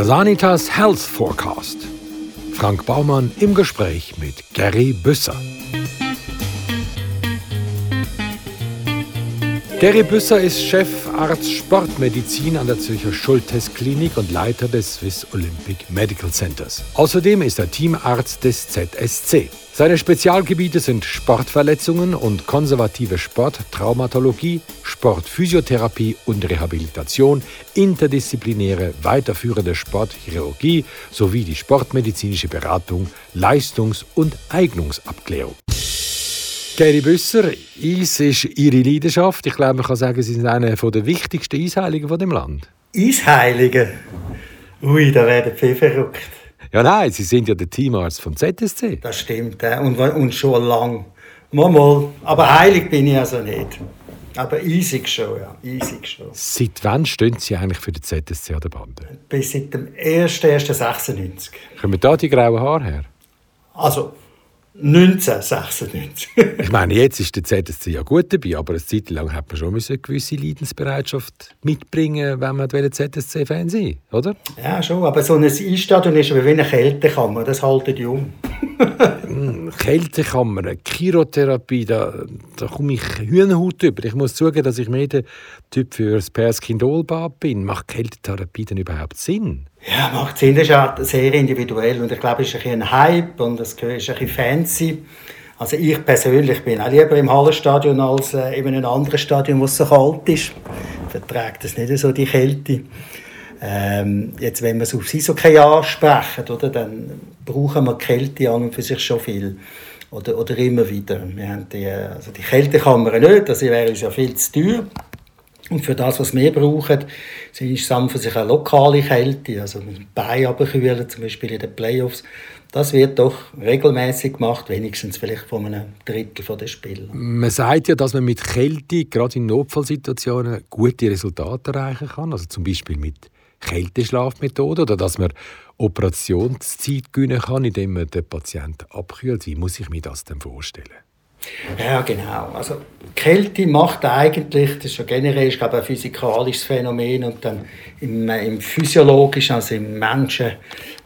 Der Sanitas Health Forecast. Frank Baumann im Gespräch mit Gary Büsser. Gary Büsser ist Chefarzt Sportmedizin an der Zürcher Schultes Klinik und Leiter des Swiss Olympic Medical Centers. Außerdem ist er Teamarzt des ZSC. Seine Spezialgebiete sind Sportverletzungen und konservative Sporttraumatologie, Sportphysiotherapie und Rehabilitation, interdisziplinäre weiterführende Sportchirurgie sowie die sportmedizinische Beratung, Leistungs- und Eignungsabklärung. Gary Büsser, Eis ist Ihre Leidenschaft. Ich glaube, man kann sagen, Sie sind einer der wichtigsten Eisheiligen von dem Land. Eisheiligen? Ui, da werden viele verrückt. Ja, nein, Sie sind ja der Teamarzt vom ZSC. Das stimmt, und, und schon lang. Mal, mal. Aber heilig bin ich also nicht. Aber eisig schon, ja. Eisig schon. Seit wann stehen Sie eigentlich für den ZSC an der Bande? Bis seit dem 1.1.96. Kommen da die grauen Haare her? Also, 1996. ich meine, jetzt ist der ZSC ja gut dabei, aber eine Zeit lang hat man schon eine gewisse Leidensbereitschaft mitbringen, wenn man ZSC-Fan sein oder? Ja, schon, aber so ein Einstadion ist wie eine Kältekammer, das haltet jung. Hm, Kältekammer, Chirotherapie, da, da komme ich Hühnerhaut über. Ich muss zugeben, dass ich mehr der Typ für das Perskindolbad bin. Macht Kältetherapie denn überhaupt Sinn? Ja, macht Sinn. Das ist auch sehr individuell und ich glaube, es ist ein, ein Hype und es ist ein bisschen fancy. Also ich persönlich bin auch lieber im Hallenstadion als äh, in einem anderen Stadion, wo es so kalt ist. Verträgt das nicht so die Kälte. Ähm, jetzt, wenn wir es aufs Eishockey ansprechen, oder, dann brauchen wir Kälte an und für sich schon viel. Oder, oder immer wieder. Wir haben die, also die Kältekammer nicht, das wäre uns ja viel zu teuer. Und für das, was wir brauchen, ist es für sich eine lokale Kälte, also mit Bein abkühlen, zum Beispiel in den Playoffs. Das wird doch regelmäßig gemacht, wenigstens vielleicht von einem Drittel der Spieler. Man sagt ja, dass man mit Kälte, gerade in Notfallsituationen, gute Resultate erreichen kann. Also zum Beispiel mit Kälteschlafmethode oder dass man Operationszeit gewinnen kann, indem man den Patienten abkühlt. Wie muss ich mir das denn vorstellen? Ja, genau. Also Kälte macht eigentlich, das ist ja generell ich glaube, ein physikalisches Phänomen und dann im, im physiologischen, also im Menschen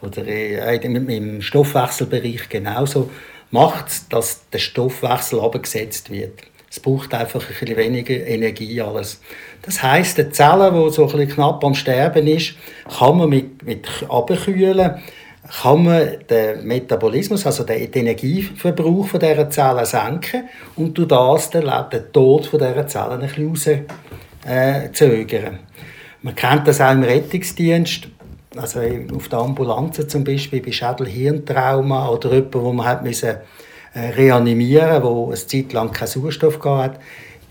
oder im, im Stoffwechselbereich genauso, macht dass der Stoffwechsel abgesetzt wird. Es braucht einfach ein bisschen weniger Energie alles. Das heißt, die Zelle, die so ein bisschen knapp am Sterben ist, kann man mit, mit abkühlen kann man den Metabolismus, also den Energieverbrauch von dieser Zellen senken und durch das den, Tod dieser Zellen ein bisschen äh, zögern. Man kennt das auch im Rettungsdienst, also auf der Ambulanz zum Beispiel bei Schädel-Hirntrauma oder jemand, wo man hat müssen, äh, reanimieren wo eine Zeit lang keinen Sauerstoff hat,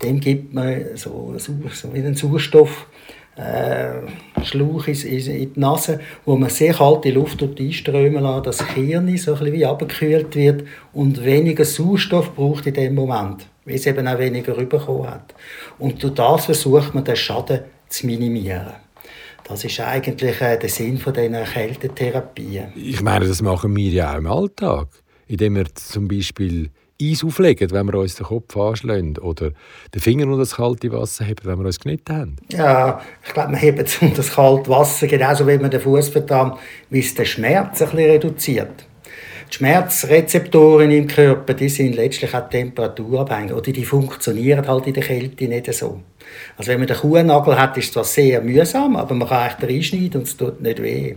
dem gibt man so, so, so wie einen Sauerstoff äh, Schlauch in, die Nase, wo man sehr kalte Luft einströmen lässt, dass das Hirn so ein bisschen wie abgekühlt wird und weniger Sauerstoff braucht in dem Moment, weil es eben auch weniger rübergekommen hat. Und durch das versucht man, den Schaden zu minimieren. Das ist eigentlich äh, der Sinn von dieser Kältetherapien. Ich meine, das machen wir ja auch im Alltag, indem wir zum Beispiel Eis auflegen, wenn wir uns den Kopf anschlagen oder den Finger unter das kalte Wasser heben, wenn wir uns geschnitten haben? Ja, ich glaube, man hebt es unter das kalte Wasser, genauso wie man den Fuß vertan, wie es den Schmerz ein bisschen reduziert. Die Schmerzrezeptoren im Körper die sind letztlich auch temperaturabhängig oder die funktionieren halt in der Kälte nicht so. Also wenn man den Kuhnagel hat, ist das sehr mühsam, aber man kann echt reinschneiden und es tut nicht weh.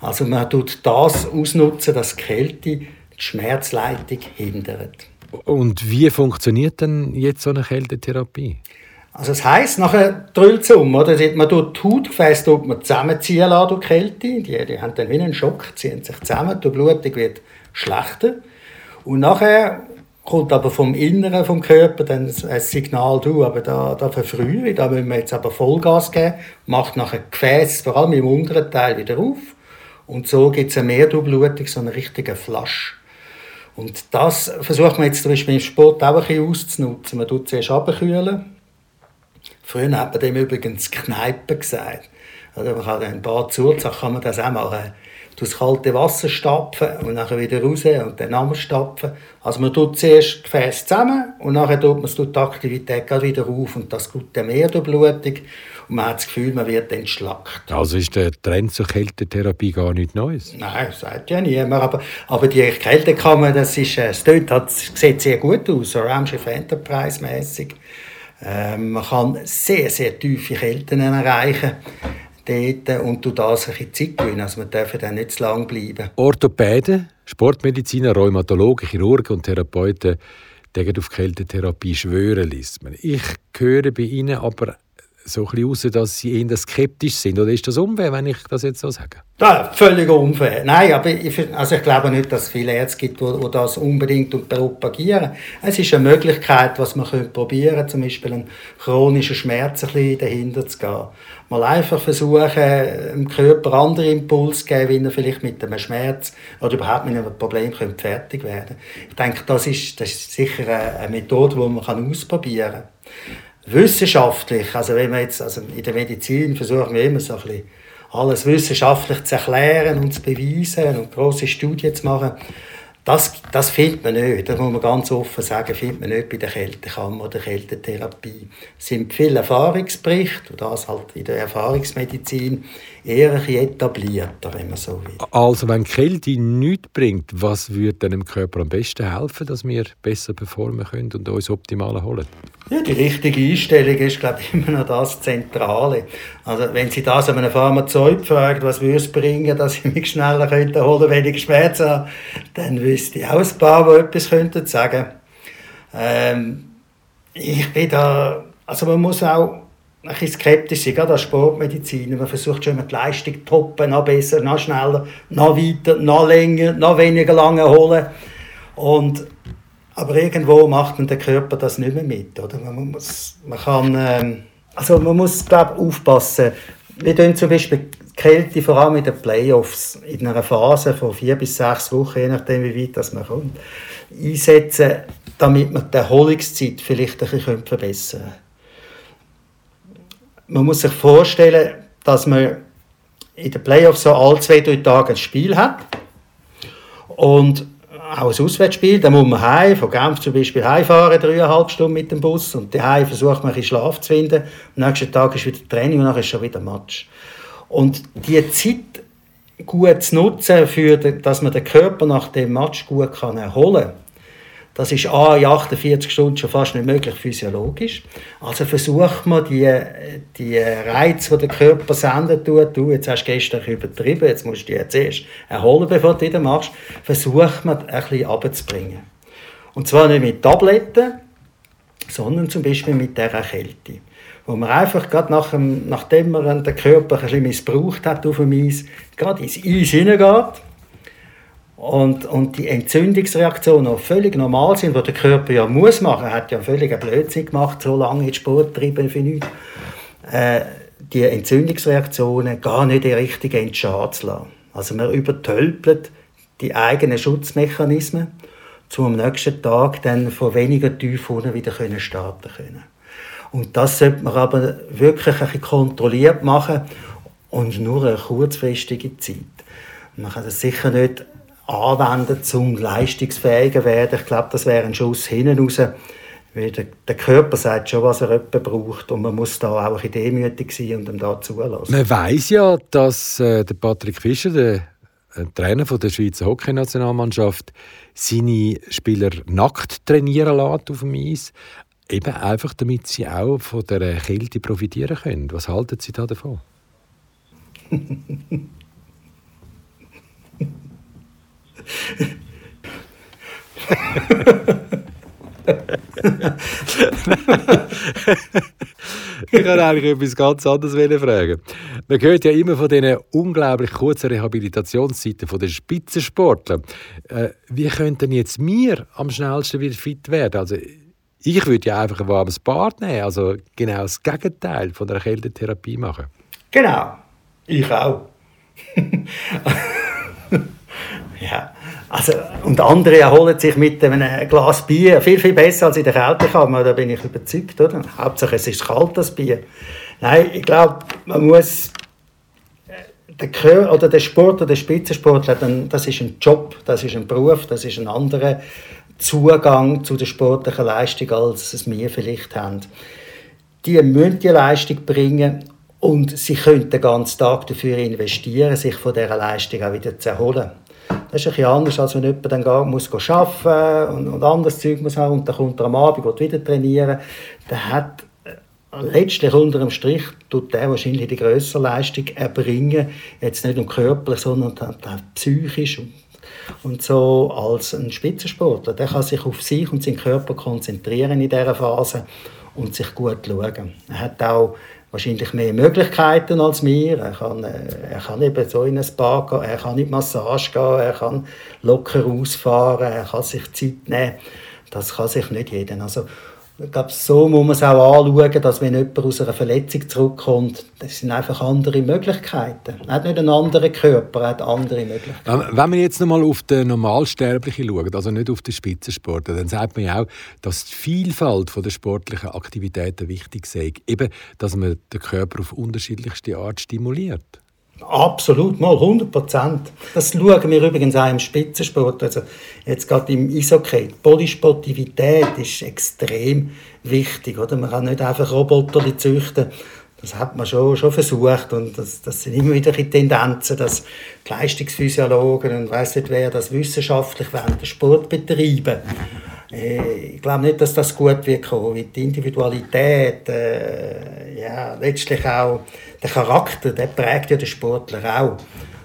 Also man tut das ausnutzen, dass die Kälte die Schmerzleitung hindert. Und wie funktioniert denn jetzt so eine Kältetherapie? Also das heisst, nachher drüllt es um, oder? Man tut die Hautgefäße tut man zusammenziehen lassen durch Kälte. Die, die haben dann wie einen Schock, ziehen sich zusammen, die Blutung wird schlechter. Und nachher kommt aber vom Inneren vom Körper dann ein Signal, du, aber da, da verfrühe ich, da müssen wir jetzt aber Vollgas geben, macht nachher Gefäß, vor allem im unteren Teil, wieder auf. Und so gibt es eine Mehrdurchblutung, so eine richtige Flasche. Und das versucht man jetzt zum Beispiel im Sport auch ein bisschen auszunutzen. Man tut zuerst abkühlen. Früher hat man dem übrigens Kneipen gesagt. Oder man kann ein paar Zusagen kann man das auch machen. Das kalte Wasser stapfen und dann wieder raus und dann nochmal stapfen. Also man tut zuerst Gefäß zusammen und dann tut man die Aktivität wieder auf und das gute mehr Blutung und man hat das Gefühl, man wird entschlackt. Also ist der Trend zur Kältetherapie gar nichts Neues? Nein, das sagt ja niemand. Aber, aber die Kältekammer, das, ist, äh, das, tönt, das sieht sehr gut aus, so Ramschiff Enterprise mäßig. Ähm, man kann sehr, sehr tiefe Kälten erreichen dort und du das ein bisschen Zeit gewinnen. Also man darf dann nicht zu lange bleiben. Orthopäden, Sportmediziner, Rheumatologen, Chirurgen und Therapeuten die auf Kältetherapie schwören liest man. Ich höre bei ihnen aber so ein raus, dass sie eher skeptisch sind. Oder ist das unfair, wenn ich das jetzt so sage? Ja, völlig unfair. Nein, aber ich, also ich glaube nicht, dass es viele Ärzte gibt, die, das unbedingt propagieren. Es ist eine Möglichkeit, was man probieren könnte, zum Beispiel einen chronischen Schmerz ein bisschen dahinter zu gehen. Mal einfach versuchen, dem Körper andere Impulse zu geben, wie er vielleicht mit einem Schmerz oder überhaupt mit einem Problem fertig werden könnte. Ich denke, das ist, das ist sicher eine Methode, die man ausprobieren kann wissenschaftlich, also wenn man jetzt, also in der Medizin versuchen wir immer so ein bisschen alles wissenschaftlich zu erklären und zu beweisen und große Studien zu machen. Das, das findet man nicht, das muss man ganz offen sagen, findet man nicht bei der Kältekammer oder der Kältetherapie. Es sind viele Erfahrungsberichte, und das halt in der Erfahrungsmedizin eher ein etablierter, wenn man so will. Also wenn Kälte nichts bringt, was würde dem Körper am besten helfen, dass wir besser performen können und uns optimal erholen? Ja, die richtige Einstellung ist, glaube ich, immer noch das Zentrale. Also, wenn Sie das an einem Pharmazeut fragen, was würde es bringen, dass ich mich schneller könnte holen, ich Schmerzen habe, dann wüsste ich auch ein paar, die etwas könnten sagen. Ähm, ich bin da, also man muss auch ein bisschen skeptisch sein, gerade als Sportmediziner. Man versucht schon immer die Leistung zu toppen, noch besser, noch schneller, noch weiter, noch länger, noch weniger lange holen. Und aber irgendwo macht man der Körper das nicht mehr mit. Oder? Man, muss, man, kann, ähm, also man muss glaub, aufpassen. Wir tun zum Beispiel Kälte vor allem in den Playoffs in einer Phase von vier bis sechs Wochen, je nachdem wie weit das man kommt, einsetzen, damit man die Erholungszeit vielleicht ein bisschen verbessern kann. Man muss sich vorstellen, dass man in den Playoffs so alle zwei, drei Tage ein Spiel hat und auch ein Auswärtsspiel, dann muss man heim, von Genf zum Beispiel heimfahren, dreieinhalb Stunden mit dem Bus und daheim versucht man ein bisschen Schlaf zu finden. Am nächsten Tag ist wieder Training und dann ist schon wieder Match. Und die Zeit gut zu nutzen, für, dass man den Körper nach dem Match gut kann erholen kann, das ist A, in 48 Stunden schon fast nicht möglich physiologisch. Also versucht man, die, die Reize, die der Körper senden tut, du, jetzt hast gestern übertrieben, jetzt musst du dich zuerst erholen, bevor du wieder machst, versucht man, ein bisschen runterzubringen. Und zwar nicht mit Tabletten, sondern zum Beispiel mit der Kälte. Wo man einfach gerade nach dem, nachdem man den Körper ein bisschen missbraucht hat auf dem Eis, gerade ins Eis hineingeht, und, und die Entzündungsreaktionen auch völlig normal sind, die der Körper ja muss machen. Er hat ja völlig Blödsinn gemacht, so lange in Sport treiben für nichts. Äh, die Entzündungsreaktionen gar nicht in richtigen Entschaden zu lassen. Also man übertölpelt die eigenen Schutzmechanismen, um am nächsten Tag dann von weniger tief unten wieder starten können. Und das sollte man aber wirklich ein kontrolliert machen und nur eine kurzfristige Zeit. Man kann das sicher nicht anwenden, um leistungsfähiger zu werden. Ich glaube, das wäre ein Schuss hinten raus. Weil der, Körper sagt schon, was er braucht und man muss da auch ein demütig sein und ihm da zulassen. Man weiß ja, dass äh, der Patrick Fischer, der äh, Trainer von der Schweizer Hockeynationalmannschaft, seine Spieler nackt trainieren lässt auf dem Eis. Eben einfach, damit sie auch von der Kälte profitieren können. Was halten Sie da davon? ich kann eigentlich etwas ganz anderes fragen. Man hört ja immer von diesen unglaublich kurzen Rehabilitationszeiten von den Spitzensportlern. Äh, wie könnten jetzt wir am schnellsten wieder fit werden? Also, ich würde ja einfach ein warmes Bad nehmen, also genau das Gegenteil von der Kältetherapie machen. Genau, ich auch. ja. Also, und andere erholen sich mit einem Glas Bier viel, viel besser als in der Kältekammer, da bin ich überzeugt. Oder? Hauptsache es ist kalt, das Bier. Nein, ich glaube, man muss der, oder der Sportler, der Spitzensportler, das ist ein Job, das ist ein Beruf, das ist ein anderer Zugang zu der sportlichen Leistung, als es wir vielleicht haben. Die müssen die Leistung bringen und sie können den ganzen Tag dafür investieren, sich von dieser Leistung auch wieder zu erholen. Das ist bisschen anders, als wenn jemand dann gar muss arbeiten und, und anderes Zeug muss haben und dann kommt er am Abend und wieder trainieren. Der hat äh, letztlich unter dem Strich tut der wahrscheinlich die größere Leistung erbringen, jetzt nicht nur körperlich, sondern auch psychisch und so als ein Spitzensportler. Der kann sich auf sich und seinen Körper konzentrieren in dieser Phase und sich gut schauen. Er hat auch wahrscheinlich mehr Möglichkeiten als wir. Er kann, äh, er kann eben so in ein Spa gehen, er kann in die Massage gehen, er kann locker ausfahren, er kann sich Zeit nehmen. Das kann sich nicht jeder. Also, glaube, so muss man es auch anschauen, dass wenn jemand aus einer Verletzung zurückkommt, das sind einfach andere Möglichkeiten. Er hat nicht einen anderen Körper, er hat andere Möglichkeiten. Wenn wir jetzt nochmal auf den Normalsterblichen schauen, also nicht auf den Spitzensportler, dann sagt man ja auch, dass die Vielfalt der sportlichen Aktivitäten wichtig ist. Eben, dass man den Körper auf unterschiedlichste Art stimuliert. Absolut, mal 100 Prozent. Das schauen wir übrigens auch im Spitzensport. Also jetzt gerade im Eishockey. Die Polysportivität ist extrem wichtig. Oder? Man kann nicht einfach Roboter züchten. Das hat man schon, schon versucht und das, das sind immer wieder Tendenzen, dass die Leistungsphysiologen und weiss nicht wer das wissenschaftlich während den Sport betreiben. Äh, ich glaube nicht, dass das gut wird die Individualität, äh, ja, letztlich auch der Charakter, der prägt ja den Sportler auch.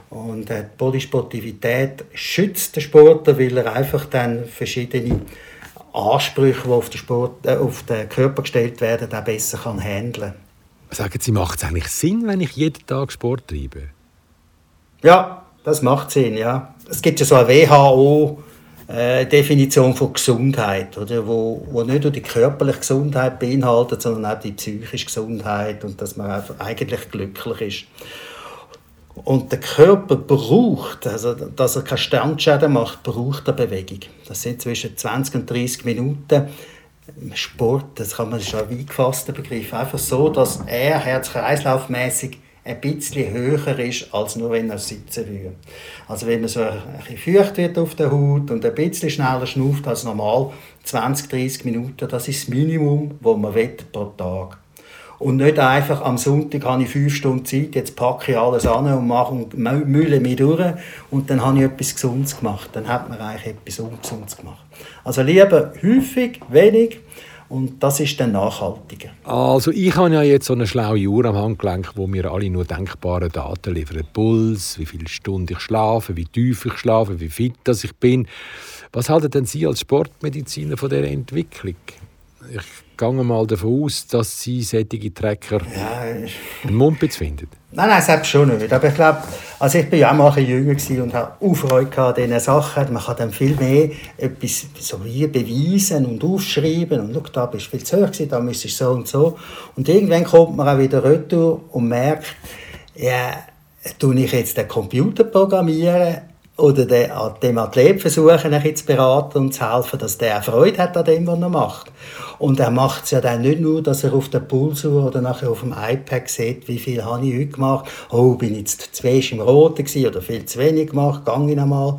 Und äh, die Polysportivität schützt den Sportler, weil er einfach dann verschiedene Ansprüche, die auf den, Sport, äh, auf den Körper gestellt werden, auch besser kann handeln Sagen Sie, macht es eigentlich Sinn, wenn ich jeden Tag Sport treibe? Ja, das macht Sinn, ja. Es gibt ja so eine WHO- äh, Definition von Gesundheit, oder? Wo, wo nicht nur die körperliche Gesundheit beinhaltet, sondern auch die psychische Gesundheit und dass man eigentlich glücklich ist. Und der Körper braucht, also dass er keine Standschäden macht, braucht er Bewegung. Das sind zwischen 20 und 30 Minuten. Sport, das kann man schon weit gefasster Begriff, einfach so, dass er herz-kreislaufmäßig ein bisschen höher ist, als nur wenn er sitzen würde. Also wenn man so ein bisschen feucht wird auf der Haut und ein bisschen schneller schnauft als normal, 20, 30 Minuten, das ist das Minimum, das man will pro Tag. Und nicht einfach am Sonntag habe ich fünf Stunden Zeit, jetzt packe ich alles an und mache mühle mich durch und dann habe ich etwas Gesundes gemacht. Dann hat man eigentlich etwas Ungesundes gemacht. Also lieber häufig, wenig und das ist dann nachhaltiger. Also ich habe ja jetzt so eine schlaue Uhr am Handgelenk, wo mir alle nur denkbare Daten liefert. Puls, wie viele Stunden ich schlafe, wie tief ich schlafe, wie fit ich bin. Was halten denn Sie als Sportmediziner von dieser Entwicklung? Ich gehe mal davon aus, dass Sie solche Tracker ja, einen Mumpitz finden. Nein, nein, selbst schon nicht. Aber ich glaube, also ich war ja auch mal ein jünger und hatte auch Freude an diesen Sachen. Man kann dann viel mehr etwas so wie beweisen und aufschreiben. Und schau, da bist du viel zu hoch da müsstest du so und so. Und irgendwann kommt man auch wieder retour und merkt, ja, tue ich jetzt den Computer programmieren oder dem Athlet versuchen, ein zu beraten und zu helfen, dass der Freude hat an dem, was er macht. Und er macht es ja dann nicht nur, dass er auf der Pulsuhr oder nachher auf dem iPad sieht, wie viel habe ich heute gemacht. Oh, bin ich jetzt zu wenig im Roten gewesen oder viel zu wenig gemacht, gang ich nochmal.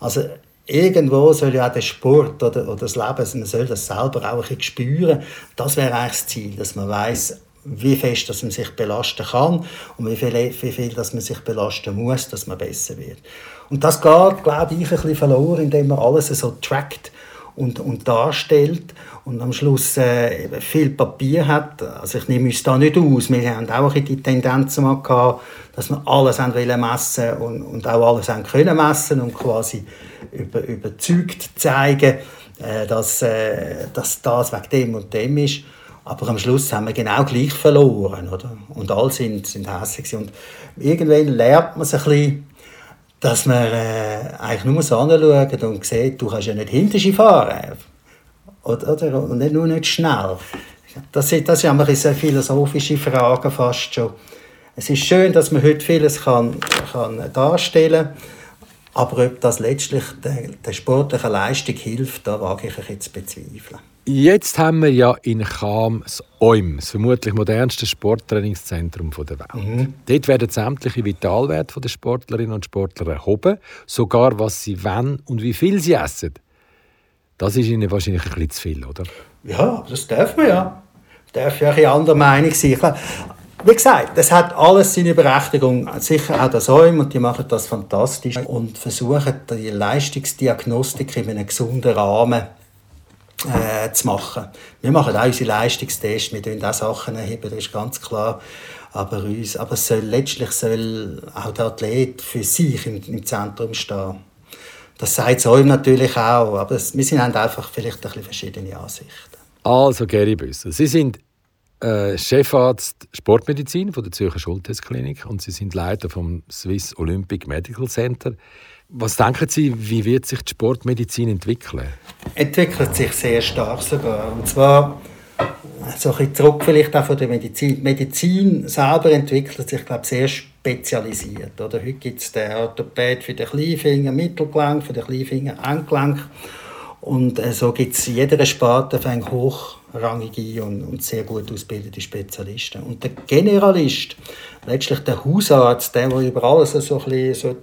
Also irgendwo soll ja auch der Sport oder, oder das Leben, man soll das selber auch ein spüren. Das wäre eigentlich das Ziel, dass man weiß wie fest dass man sich belasten kann und wie viel, wie viel dass man sich belasten muss, dass man besser wird. Und das geht, glaube ich, ein bisschen verloren, indem man alles so trackt und, und darstellt und am Schluss äh, viel Papier hat. Also ich nehme uns da nicht aus. Wir haben auch die Tendenz mal gehabt, dass wir alles haben messen und, und auch alles haben können messen und quasi über, überzeugt zeigen, äh, dass, äh, dass das wegen dem und dem ist. Aber am Schluss haben wir genau gleich verloren, oder? Und alle sind, sind hässlich. Und irgendwann lernt man sich ein bisschen, dass man äh, eigentlich nur so anschaut und sieht, du kannst ja nicht hinter fahren. Oder, oder, und nicht nur nicht schnell. Das, sind, das sind sehr philosophische Fragen fast schon. Es ist schön, dass man heute vieles kann, kann darstellen kann, aber ob das letztlich der, der sportlichen Leistung hilft, da wage ich jetzt bezweifeln. Jetzt haben wir ja in Cham das OIM, das vermutlich modernste Sporttrainingszentrum der Welt. Mhm. Dort werden sämtliche Vitalwerte der Sportlerinnen und Sportler erhoben, sogar was sie wollen und wie viel sie essen. Das ist ihnen wahrscheinlich ein bisschen zu viel, oder? Ja, das dürfen wir ja. Darf ja ein anderer Meinung sein. Wie gesagt, das hat alles seine Berechtigung. Sicher auch das OIM und die machen das fantastisch und versuchen die Leistungsdiagnostik in einem gesunden Rahmen äh, zu machen. Wir machen auch unsere Leistungstests, wir tun auch Sachen erheben, das ist ganz klar. Aber, uns, aber soll, letztlich soll auch der Athlet für sich im, im Zentrum stehen. Das sagt es natürlich auch, aber es, wir sind einfach vielleicht ein bisschen verschiedene Ansichten. Also, Gary Büssel, Sie sind äh, Chefarzt Sportmedizin von der Zürcher Schultestklinik und Sie sind Leiter vom Swiss Olympic Medical Center. Was denken Sie, wie wird sich die Sportmedizin entwickeln? Entwickelt sich sehr stark sogar. Und zwar so ein zurück vielleicht auch von der Medizin. Die Medizin selber entwickelt sich, glaube ich, sehr spezialisiert. Oder? Heute gibt es den Orthopäd für den Kleinfinger, Mittelgelenk, für den Kleinfinger, Endgelenk. Und äh, so gibt es in jeder Sparte hochrangige und, und, sehr gut ausgebildete Spezialisten. Und der Generalist, letztlich der Hausarzt, der, der über alles so ein bisschen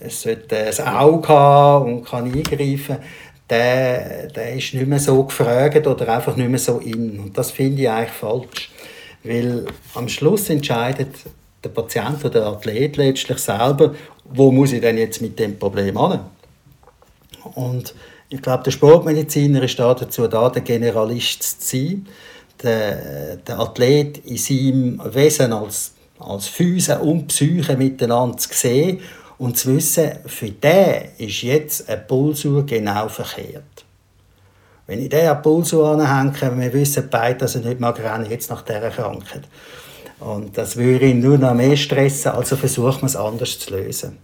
es sollte ein Auge haben und kann eingreifen der, der ist nicht mehr so gefragt oder einfach nicht mehr so in. Und das finde ich eigentlich falsch. Weil am Schluss entscheidet der Patient oder der Athlet letztlich selber, wo muss ich denn jetzt mit dem Problem hin. Und ich glaube, der Sportmediziner ist dazu da, der Generalist zu sein, der, der Athlet in seinem Wesen als, als Füße und Psyche miteinander zu sehen und zu wissen, für den ist jetzt eine Pulsuhr genau verkehrt. Wenn ich den an die Pulsuhr anhänge, wir wissen beide, dass er nicht mag rennen, jetzt nach dieser Krankheit. Und das würde ihn nur noch mehr stressen, also versucht man es anders zu lösen.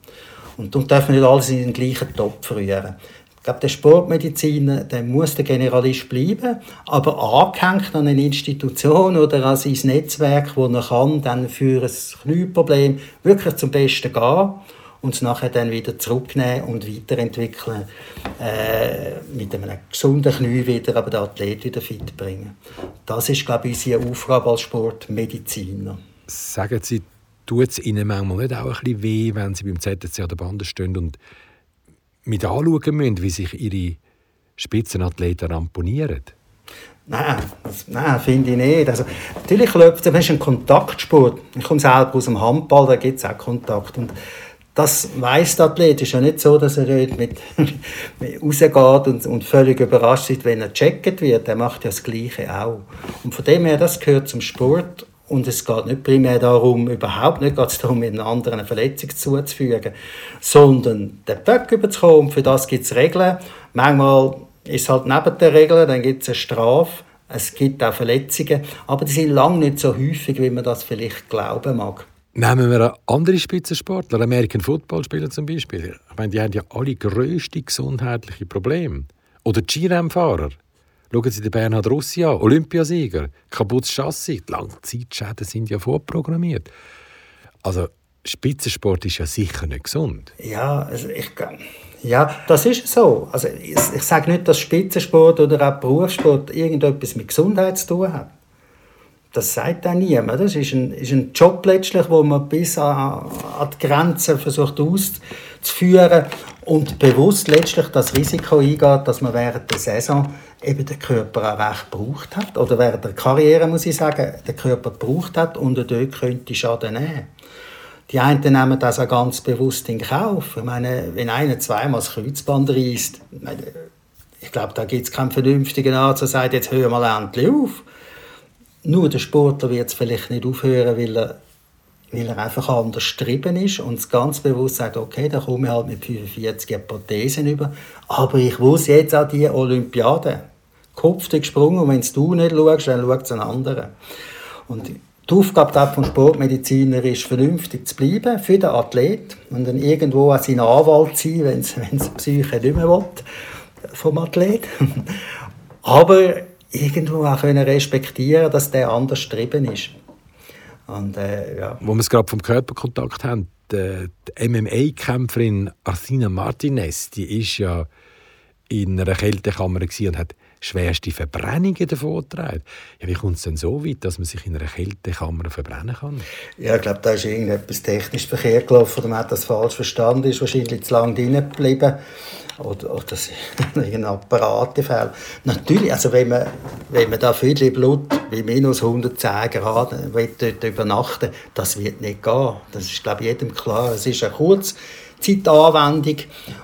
Und darum darf man nicht alles in den gleichen Topf rühren. Ich glaube, der Sportmediziner der muss der Generalist bleiben, aber angehängt an eine Institution oder an sein Netzwerk, wo er kann, dann für ein Knieproblem wirklich zum Besten gehen und es nachher dann wieder zurücknehmen und weiterentwickeln, äh, mit einem gesunden Knie wieder, aber den Athlet wieder fit bringen. Das ist, glaube ich, unsere Aufgabe als Sportmediziner. Sagen Sie, tut es Ihnen manchmal nicht auch ein bisschen weh, wenn Sie beim ZSC an der Bande stehen und mit anschauen müssen, wie sich Ihre Spitzenathleten ramponieren? Nein, das, nein finde ich nicht. Also, natürlich läuft es, ein Kontaktsport. Ich komme selber aus dem Handball, da gibt es auch Kontakt. Und das weiß der Athlet. Es ist ja nicht so, dass er dort mit, mit rausgeht und, und völlig überrascht ist, wenn er gecheckt wird. Er macht ja das Gleiche auch. Und von dem her, das gehört zum Sport. Und es geht nicht primär darum, überhaupt nicht geht es darum, einen anderen eine Verletzung zuzufügen, sondern den Böck überzukommen. Für das gibt es Regeln. Manchmal ist es halt neben den Regeln, dann gibt es eine Strafe. Es gibt auch Verletzungen, aber die sind lange nicht so häufig, wie man das vielleicht glauben mag. Nehmen wir andere Spitzensportler, American Football Spieler zum Beispiel. Ich meine, die haben ja alle grösste gesundheitliche Probleme. Oder Skirennfahrer. Schauen Sie den Bernhard Russi an, Olympiasieger, kaputtes Chassis. Die Langzeitschäden sind ja vorprogrammiert. Also Spitzensport ist ja sicher nicht gesund. Ja, also ich, ja das ist so. Also ich, ich sage nicht, dass Spitzensport oder auch Berufssport irgendetwas mit Gesundheit zu tun hat das sagt auch niemand. Das ist ein, ist ein Job letztlich, wo man bis an, an die Grenzen versucht auszuführen und bewusst letztlich das Risiko eingeht, dass man während der Saison eben den Körper auch recht gebraucht hat. Oder während der Karriere, muss ich sagen, den Körper gebraucht hat und er dort könnte Schaden nehmen. Die einen nehmen das auch ganz bewusst in Kauf. Ich meine, wenn einer zweimal das Kreuzband reißt, ich glaube, da gibt es keinen vernünftigen Arzt, der sagt, jetzt hör mal endlich auf. Nur der Sportler wird es vielleicht nicht aufhören, weil er, weil er einfach anders getrieben ist und ganz bewusst sagt, okay, da komme ich halt mit 45 Prothesen über, aber ich muss jetzt auch die Olympiade. Kopf gesprungen und wenn du nicht schaust, dann schaut es ein anderer. Und die Aufgabe vom Sportmediziner ist, vernünftig zu bleiben für den Athlet und dann irgendwo auch sein Anwalt sein, wenn es die Psyche nicht mehr will, vom Athlet. Aber irgendwo auch können respektieren dass der anders getrieben ist. Und, äh, ja. Wo wir es gerade vom Körperkontakt haben, die, die MMA-Kämpferin Arthina Martinez, die ist ja in einer Kältekammer und hat schwerste Verbrennungen davon trägt. Ja, wie kommt es denn so weit, dass man sich in einer Kältekammer verbrennen kann? Ja, ich glaube, da ist irgendetwas technisch verkehrt gelaufen oder man hat das falsch verstanden, ist wahrscheinlich zu lange drin geblieben oder, oder irgendein Apparatefall. Natürlich, also wenn man, wenn man da viel Blut wie minus 110 Grad dort übernachten das wird nicht gehen. Das ist, glaube ich, jedem klar. Es ist eine Kurzzeitanwendung,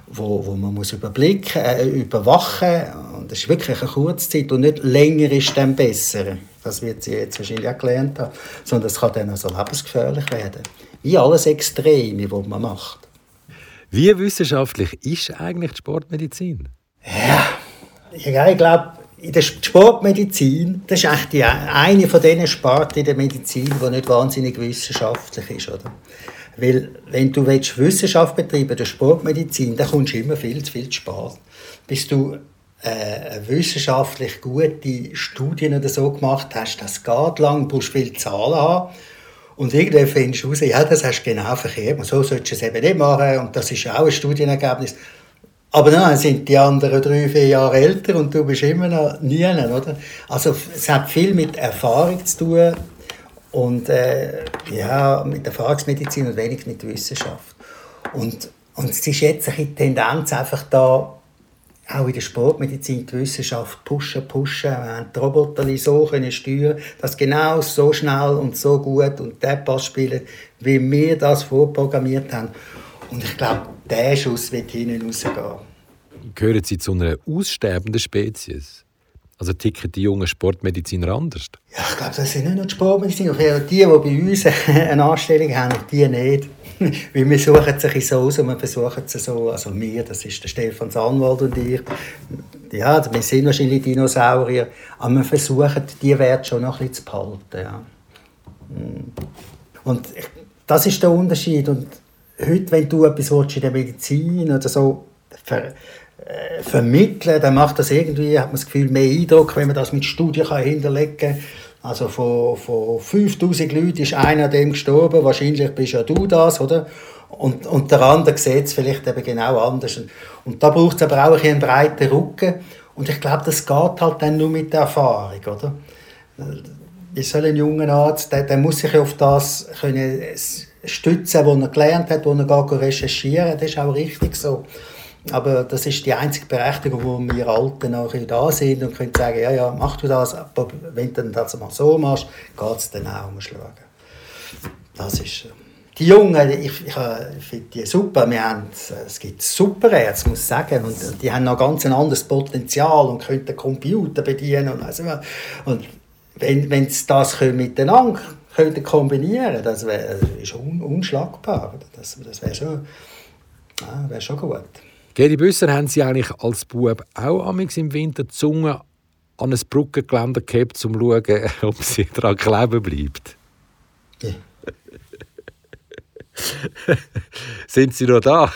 wo, wo man muss überblicken, äh, überwachen und das ist wirklich eine Kurzzeit und nicht länger ist dann besser. Das wird sie jetzt wahrscheinlich auch gelernt haben. Sondern es kann dann also lebensgefährlich werden. Wie alles Extreme, was man macht. Wie wissenschaftlich ist eigentlich die Sportmedizin? Ja, ich glaube, in der Sportmedizin, das ist eigentlich die, eine von diesen Sparten in der Medizin, die nicht wahnsinnig wissenschaftlich ist. Oder? Weil, wenn du willst, Wissenschaft betreiben der Sportmedizin, dann kommst du immer viel zu viel zu spät. Bis du äh, wissenschaftlich gute Studien oder so gemacht hast, das geht lang, du musst viele Zahlen haben. Und irgendwann findest du raus, ja, das hast du genau verkehrt. Und so solltest du es eben nicht machen. Und das ist auch ein Studienergebnis. Aber dann sind die anderen drei, vier Jahre älter und du bist immer noch nie, oder? Also es hat viel mit Erfahrung zu tun und äh, ja, mit Erfahrungsmedizin und wenig mit Wissenschaft. Und, und es ist jetzt eine Tendenz einfach da, auch in der Sportmedizin die Wissenschaft pushen, pushen. Wir haben die Roboter so können steuern, dass genau so schnell und so gut und der Pass spielen, wie wir das vorprogrammiert haben. Und ich glaube, der Schuss wird hinten rausgehen. Gehören Sie zu einer aussterbenden Spezies? Also ticken die jungen Sportmediziner anders? Ja, ich glaube, das sind nicht nur die Sportmediziner. Die, die bei uns eine Anstellung haben, die nicht. Weil wir suchen sich so aus und wir versuchen es so, also wir, das ist der Stefan Sanwald und ich, ja, wir sind wahrscheinlich Dinosaurier, aber wir versuchen, die Werte schon noch ein bisschen zu behalten. Ja. Mm. Und das ist der Unterschied. Und heute, wenn du etwas in der Medizin oder so äh, vermitteln, dann macht das irgendwie, hat man das Gefühl, mehr Eindruck, wenn man das mit Studien kann hinterlegen kann also von, von 5000 Leuten ist einer dem gestorben, wahrscheinlich bist ja du das, oder? Und, und der andere sieht es vielleicht eben genau anders. Und, und da braucht es aber auch einen breiten Rücken. Und ich glaube, das geht halt dann nur mit der Erfahrung, oder? Wie soll ein junger Arzt, der, der muss sich auf das können stützen, was er gelernt hat, wo er gar recherchieren Das ist auch richtig so. Aber das ist die einzige Berechtigung, wo wir Alten nachher da sind und können sagen, ja, ja, mach du das, aber wenn du das mal so machst, geht es dann auch umschlagen. Das ist die Jungen, ich, ich, ich finde die super. Wir haben, es gibt super Ärzte, muss ich sagen, und die haben noch ganz ein anderes Potenzial und können den Computer bedienen und, also, und wenn, wenn sie das können miteinander können kombinieren, das wäre ist un, unschlagbar. Das, das wäre schon, ja, wär schon gut. Geri Büsser, haben Sie eigentlich als Bub auch amigs im Winter die Zunge an ein Brückengeländer gehabt, um zu schauen, ob sie daran kleben bleibt? Ja. Sind Sie noch da?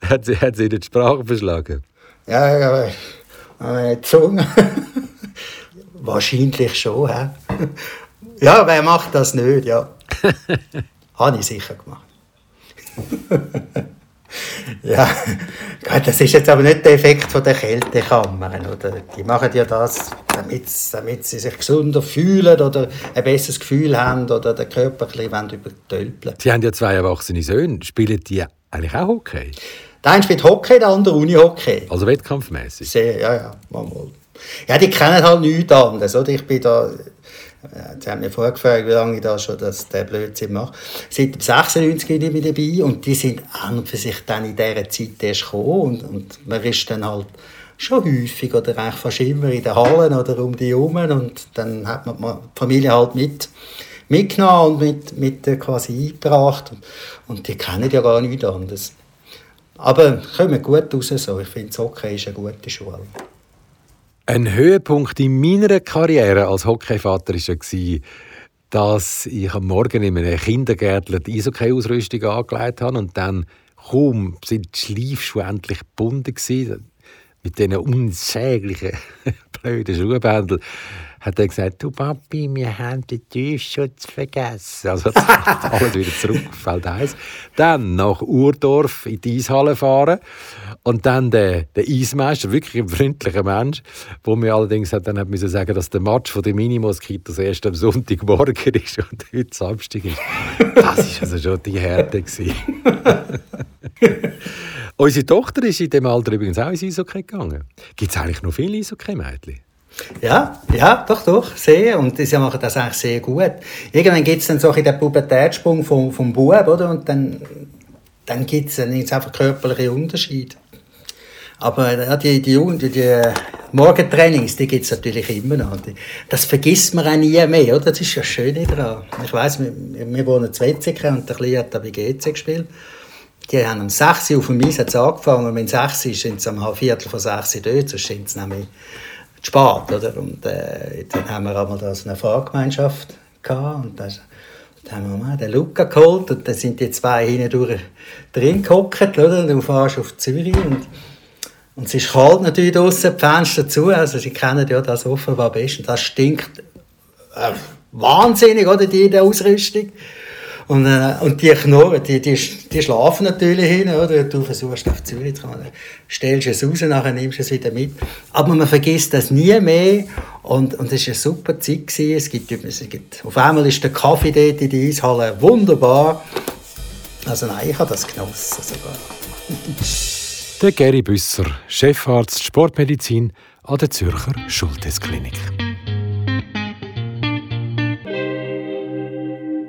hat, sie, hat sie Ihnen die Sprache verschlagen? Ja, ja, aber die Zunge. Wahrscheinlich schon. He? Ja, wer macht das nicht? Ja. Habe ich sicher gemacht. Ja, das ist jetzt aber nicht der Effekt von der Kältekammern. Oder? Die machen ja das, damit, damit sie sich gesunder fühlen oder ein besseres Gefühl haben oder den Körper ein bisschen übertölpeln Sie haben ja zwei erwachsene Söhne. Spielen die eigentlich auch Hockey? Der eine spielt Hockey, der andere Unihockey. Also wettkampfmäßig? Sehr, ja, ja, manchmal. Ja, die kennen halt nichts anderes. Oder? Ich bin da Sie haben mich vorgefragt, wie lange ich da schon das, den Blödsinn mache. Seit 96 bin ich dabei und die sind an und für sich dann in dieser Zeit erst gekommen und, und man ist dann halt schon häufig oder eigentlich fast immer in den Hallen oder um die herum und dann hat man die Familie halt mit mitgenommen und mit, mit quasi eingebracht und, und die kennen ja gar nichts anderes. Aber kommen gut raus so. Ich finde, Hockey ist eine gute Schule. Ein Höhepunkt in meiner Karriere als Hockeyvater war, dass ich am Morgen in einem Kindergärtler die Eishockey-Ausrüstung angelegt habe und dann kaum sind die Schleifschuhe endlich gebunden mit diesen unsäglichen blöden Schuhbändeln, hat er gesagt, du Papi, wir haben den Tiefschutz vergessen. Also alles wieder zurück Feld 1. Dann nach Urdorf in die Eishalle fahren und dann der, der Eismeister, wirklich ein freundlicher Mensch, wo mir allerdings hat, dann hat müssen sagen, dass der Match von den Minimoskitos erst am Sonntagmorgen ist und heute Samstag ist. Das war also schon die Härte. Unsere Tochter ist in dem Alter übrigens auch ins Eishockey gegangen. Gibt es eigentlich noch viele Eishockey-Mädchen? Ja, ja, doch, doch, sehr. Und sie machen das eigentlich sehr gut. Irgendwann gibt es dann so den Pubertätssprung vom, vom Bub, oder? Und dann, dann gibt es einfach körperliche Unterschiede. Aber ja, die, die, die, die Morgentrainings, die gibt es natürlich immer noch. Das vergisst man auch nie mehr, oder? Das ist ja schön daran. Ich weiss, wir, wir wohnen in Wetzikon und der Kleine hat da bei GC gespielt. Die haben um 6 Uhr auf dem Eis angefangen und wenn es 6 Uhr ist, sind sie halb Viertel von 6 Uhr dort, sonst sind sie zu spät, oder? Und äh, dann haben wir einmal so eine Fahrgemeinschaft gehabt und das, dann haben wir mal den Luca geholt und dann sind die zwei hinten durch drin gehockt, oder? Und du fährst auf Zürich und und es ist kalt natürlich draußen, die Fenster zu, also sie kennen ja das offenbar besten. Das stinkt äh, wahnsinnig, oder, die Ausrüstung. Und, äh, und die Knurren, die, die, die schlafen natürlich hin, oder? Du versuchst auf Zürich zu kommen, stellst es raus, nachher nimmst du es wieder mit. Aber man vergisst das nie mehr. Und, und es war eine super Zeit. Gewesen. Es gibt, es gibt, auf einmal ist der Kaffee dort in der Eishalle wunderbar. Also nein, ich habe das genossen sogar. Der Gary Büsser, Chefarzt Sportmedizin an der Zürcher Schultesklinik.